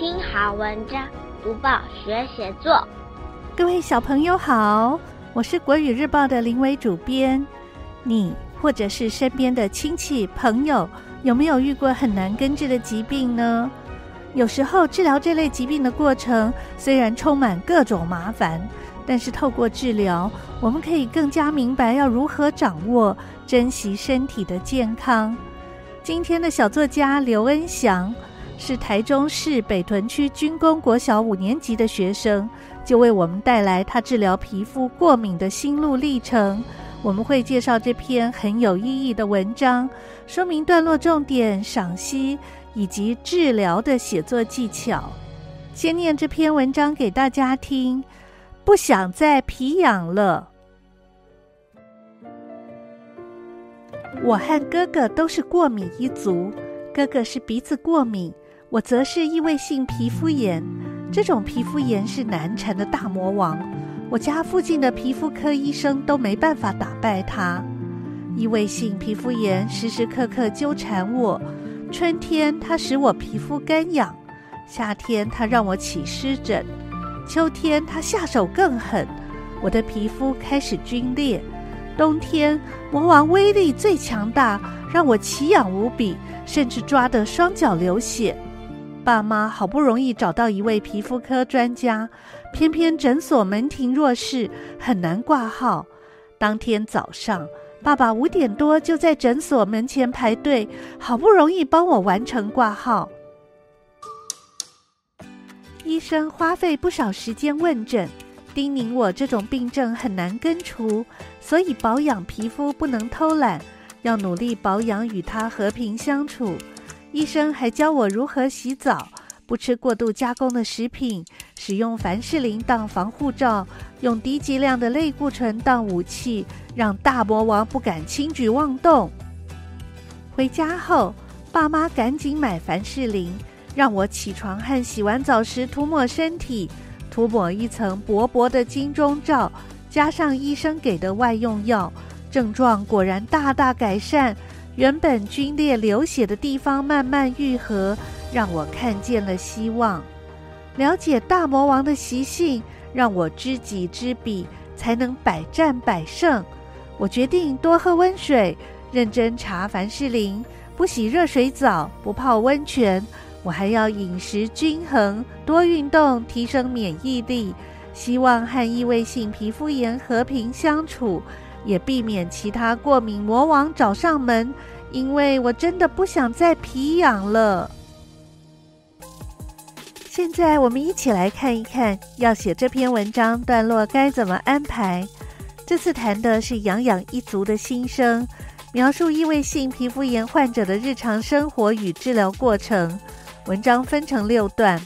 听好文章，读报学写作。各位小朋友好，我是国语日报的林伟主编。你或者是身边的亲戚朋友，有没有遇过很难根治的疾病呢？有时候治疗这类疾病的过程虽然充满各种麻烦，但是透过治疗，我们可以更加明白要如何掌握、珍惜身体的健康。今天的小作家刘恩祥是台中市北屯区军工国小五年级的学生，就为我们带来他治疗皮肤过敏的心路历程。我们会介绍这篇很有意义的文章，说明段落重点、赏析。以及治疗的写作技巧。先念这篇文章给大家听。不想再皮痒了。我和哥哥都是过敏一族，哥哥是鼻子过敏，我则是异位性皮肤炎。这种皮肤炎是难缠的大魔王，我家附近的皮肤科医生都没办法打败它。异位性皮肤炎时时刻刻纠缠我。春天，它使我皮肤干痒；夏天，它让我起湿疹；秋天，它下手更狠，我的皮肤开始皲裂；冬天，魔王威力最强大，让我奇痒无比，甚至抓得双脚流血。爸妈好不容易找到一位皮肤科专家，偏偏诊所门庭若市，很难挂号。当天早上，爸爸五点多就在诊所门前排队，好不容易帮我完成挂号。医生花费不少时间问诊，叮咛我这种病症很难根除，所以保养皮肤不能偷懒，要努力保养与它和平相处。医生还教我如何洗澡。不吃过度加工的食品，使用凡士林当防护罩，用低剂量的类固醇当武器，让大魔王不敢轻举妄动。回家后，爸妈赶紧买凡士林，让我起床和洗完澡时涂抹身体，涂抹一层薄薄的金钟罩，加上医生给的外用药，症状果然大大改善，原本皲裂流血的地方慢慢愈合。让我看见了希望，了解大魔王的习性，让我知己知彼，才能百战百胜。我决定多喝温水，认真查凡士林，不洗热水澡，不泡温泉。我还要饮食均衡，多运动，提升免疫力，希望和异位性皮肤炎和平相处，也避免其他过敏魔王找上门。因为我真的不想再皮痒了。现在我们一起来看一看，要写这篇文章段落该怎么安排。这次谈的是痒痒一族的心声，描述异位性皮肤炎患者的日常生活与治疗过程。文章分成六段，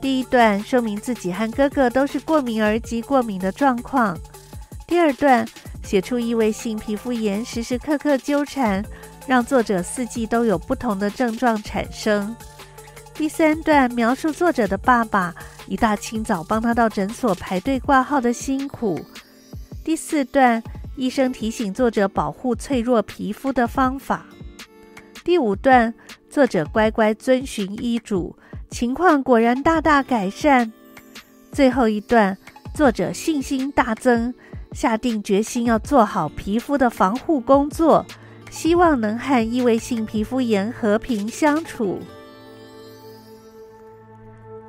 第一段说明自己和哥哥都是过敏儿及过敏的状况。第二段写出异位性皮肤炎时时刻刻纠缠，让作者四季都有不同的症状产生。第三段描述作者的爸爸一大清早帮他到诊所排队挂号的辛苦。第四段医生提醒作者保护脆弱皮肤的方法。第五段作者乖乖遵循医嘱，情况果然大大改善。最后一段作者信心大增，下定决心要做好皮肤的防护工作，希望能和异位性皮肤炎和平相处。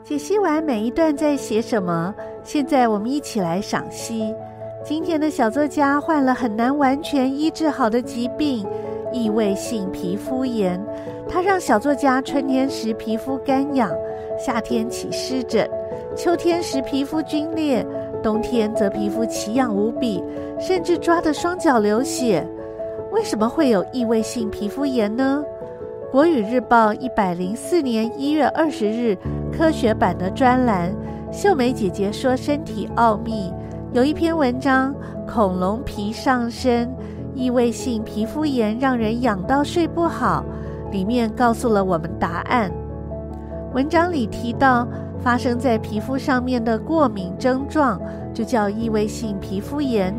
解析完每一段在写什么，现在我们一起来赏析。今天的小作家患了很难完全医治好的疾病——异位性皮肤炎。它让小作家春天时皮肤干痒，夏天起湿疹，秋天时皮肤皲裂，冬天则皮肤奇痒无比，甚至抓得双脚流血。为什么会有异位性皮肤炎呢？国语日报一百零四年一月二十日科学版的专栏，秀美姐姐说身体奥秘，有一篇文章《恐龙皮上身，异位性皮肤炎让人痒到睡不好》，里面告诉了我们答案。文章里提到，发生在皮肤上面的过敏症状就叫异位性皮肤炎。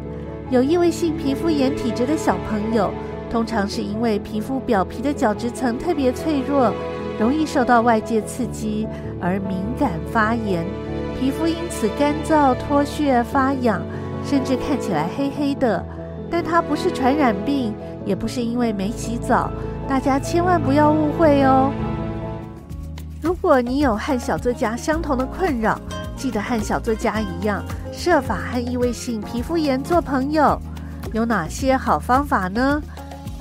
有异位性皮肤炎体质的小朋友，通常是因为皮肤表皮的角质层特别脆弱，容易受到外界刺激而敏感发炎，皮肤因此干燥、脱屑、发痒，甚至看起来黑黑的。但它不是传染病，也不是因为没洗澡，大家千万不要误会哦。如果你有和小作家相同的困扰，记得和小作家一样，设法和异位性皮肤炎做朋友。有哪些好方法呢？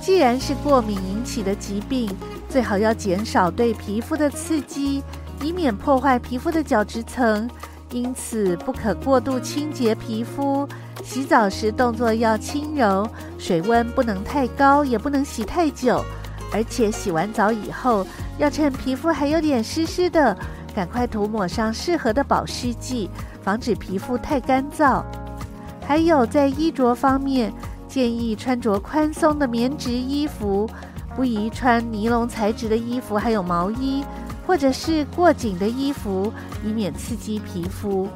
既然是过敏引起的疾病，最好要减少对皮肤的刺激，以免破坏皮肤的角质层。因此，不可过度清洁皮肤。洗澡时动作要轻柔，水温不能太高，也不能洗太久。而且洗完澡以后，要趁皮肤还有点湿湿的，赶快涂抹上适合的保湿剂，防止皮肤太干燥。还有在衣着方面，建议穿着宽松的棉质衣服，不宜穿尼龙材质的衣服，还有毛衣。或者是过紧的衣服，以免刺激皮肤。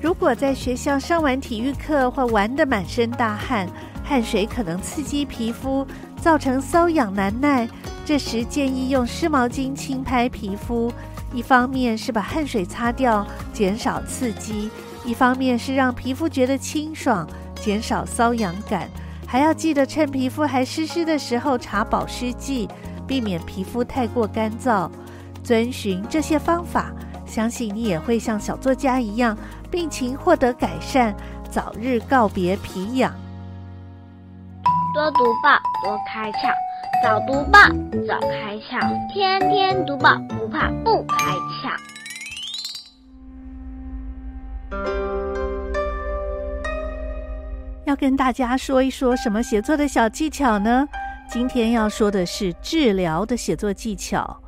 如果在学校上完体育课或玩得满身大汗，汗水可能刺激皮肤，造成瘙痒难耐。这时建议用湿毛巾轻拍皮肤，一方面是把汗水擦掉，减少刺激；一方面是让皮肤觉得清爽，减少瘙痒感。还要记得趁皮肤还湿湿的时候擦保湿剂，避免皮肤太过干燥。遵循这些方法，相信你也会像小作家一样，病情获得改善，早日告别皮痒。多读报，多开窍；早读报，早开窍；天天读报，不怕不开窍。要跟大家说一说什么写作的小技巧呢？今天要说的是治疗的写作技巧。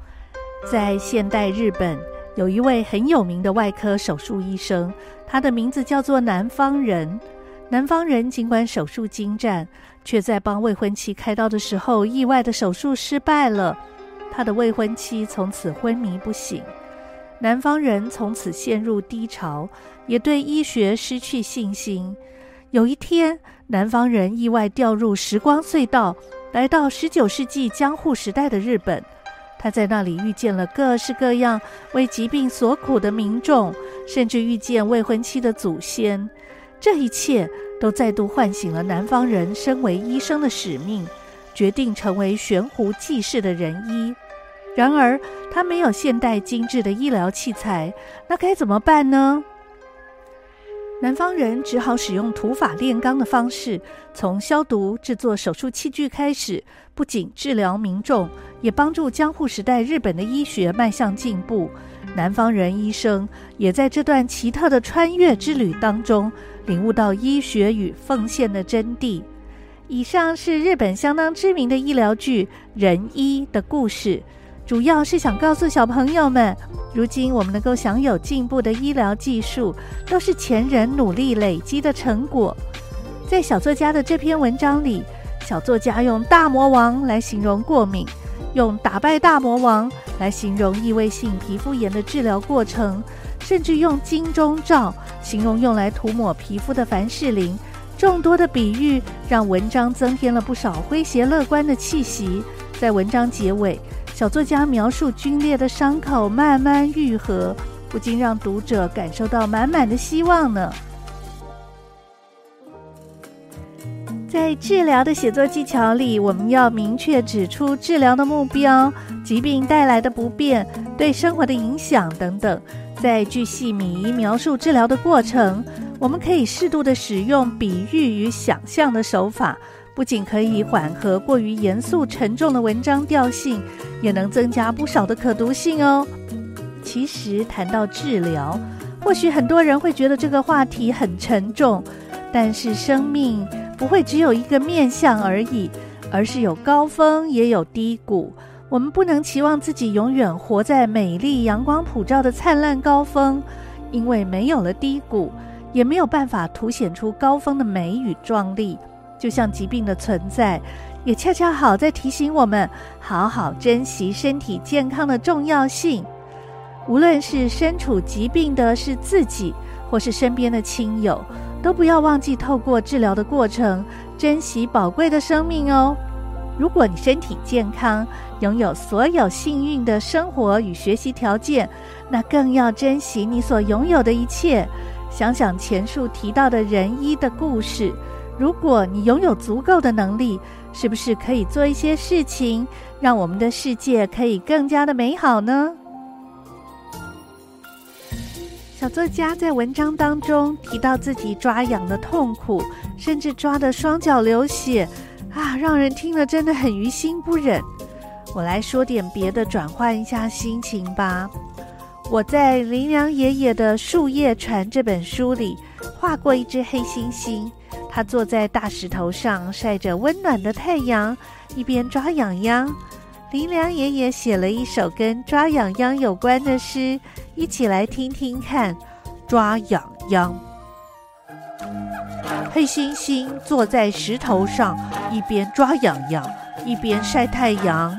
在现代日本，有一位很有名的外科手术医生，他的名字叫做南方人。南方人尽管手术精湛，却在帮未婚妻开刀的时候，意外的手术失败了。他的未婚妻从此昏迷不醒，南方人从此陷入低潮，也对医学失去信心。有一天，南方人意外掉入时光隧道，来到十九世纪江户时代的日本。他在那里遇见了各式各样为疾病所苦的民众，甚至遇见未婚妻的祖先。这一切都再度唤醒了南方人身为医生的使命，决定成为悬壶济世的仁医。然而，他没有现代精致的医疗器材，那该怎么办呢？南方人只好使用土法炼钢的方式，从消毒、制作手术器具开始，不仅治疗民众，也帮助江户时代日本的医学迈向进步。南方人医生也在这段奇特的穿越之旅当中，领悟到医学与奉献的真谛。以上是日本相当知名的医疗剧《仁医》的故事。主要是想告诉小朋友们，如今我们能够享有进步的医疗技术，都是前人努力累积的成果。在小作家的这篇文章里，小作家用“大魔王”来形容过敏，用“打败大魔王”来形容异位性皮肤炎的治疗过程，甚至用“金钟罩”形容用来涂抹皮肤的凡士林。众多的比喻让文章增添了不少诙谐乐观的气息。在文章结尾，小作家描述皲裂的伤口慢慢愈合，不禁让读者感受到满满的希望呢。在治疗的写作技巧里，我们要明确指出治疗的目标、疾病带来的不便、对生活的影响等等，在巨细靡遗描述治疗的过程。我们可以适度的使用比喻与想象的手法。不仅可以缓和过于严肃沉重的文章调性，也能增加不少的可读性哦。其实谈到治疗，或许很多人会觉得这个话题很沉重，但是生命不会只有一个面向而已，而是有高峰也有低谷。我们不能期望自己永远活在美丽阳光普照的灿烂高峰，因为没有了低谷，也没有办法凸显出高峰的美与壮丽。就像疾病的存在，也恰恰好在提醒我们好好珍惜身体健康的重要性。无论是身处疾病的是自己，或是身边的亲友，都不要忘记透过治疗的过程，珍惜宝贵的生命哦。如果你身体健康，拥有所有幸运的生活与学习条件，那更要珍惜你所拥有的一切。想想前述提到的仁医的故事，如果你拥有足够的能力，是不是可以做一些事情，让我们的世界可以更加的美好呢？小作家在文章当中提到自己抓痒的痛苦，甚至抓得双脚流血，啊，让人听了真的很于心不忍。我来说点别的，转换一下心情吧。我在林良爷爷的《树叶船》这本书里画过一只黑猩猩，它坐在大石头上晒着温暖的太阳，一边抓痒痒。林良爷爷写了一首跟抓痒痒有关的诗。一起来听听看，抓痒痒。黑猩猩坐在石头上，一边抓痒痒，一边晒太阳。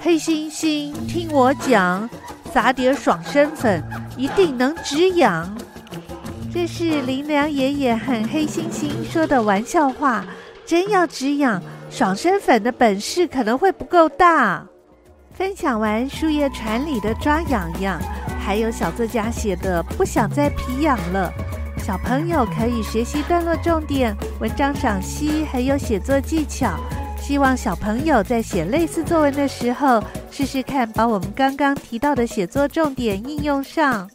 黑猩猩，听我讲，撒点爽身粉，一定能止痒。这是林良爷爷和黑猩猩说的玩笑话。真要止痒，爽身粉的本事可能会不够大。分享完树叶船里的抓痒痒。还有小作家写的不想再皮痒了，小朋友可以学习段落重点、文章赏析，还有写作技巧。希望小朋友在写类似作文的时候，试试看把我们刚刚提到的写作重点应用上。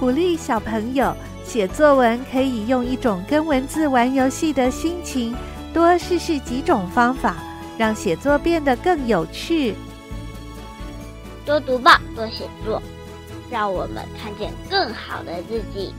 鼓励小朋友写作文，可以用一种跟文字玩游戏的心情，多试试几种方法。让写作变得更有趣。多读报，多写作，让我们看见更好的自己。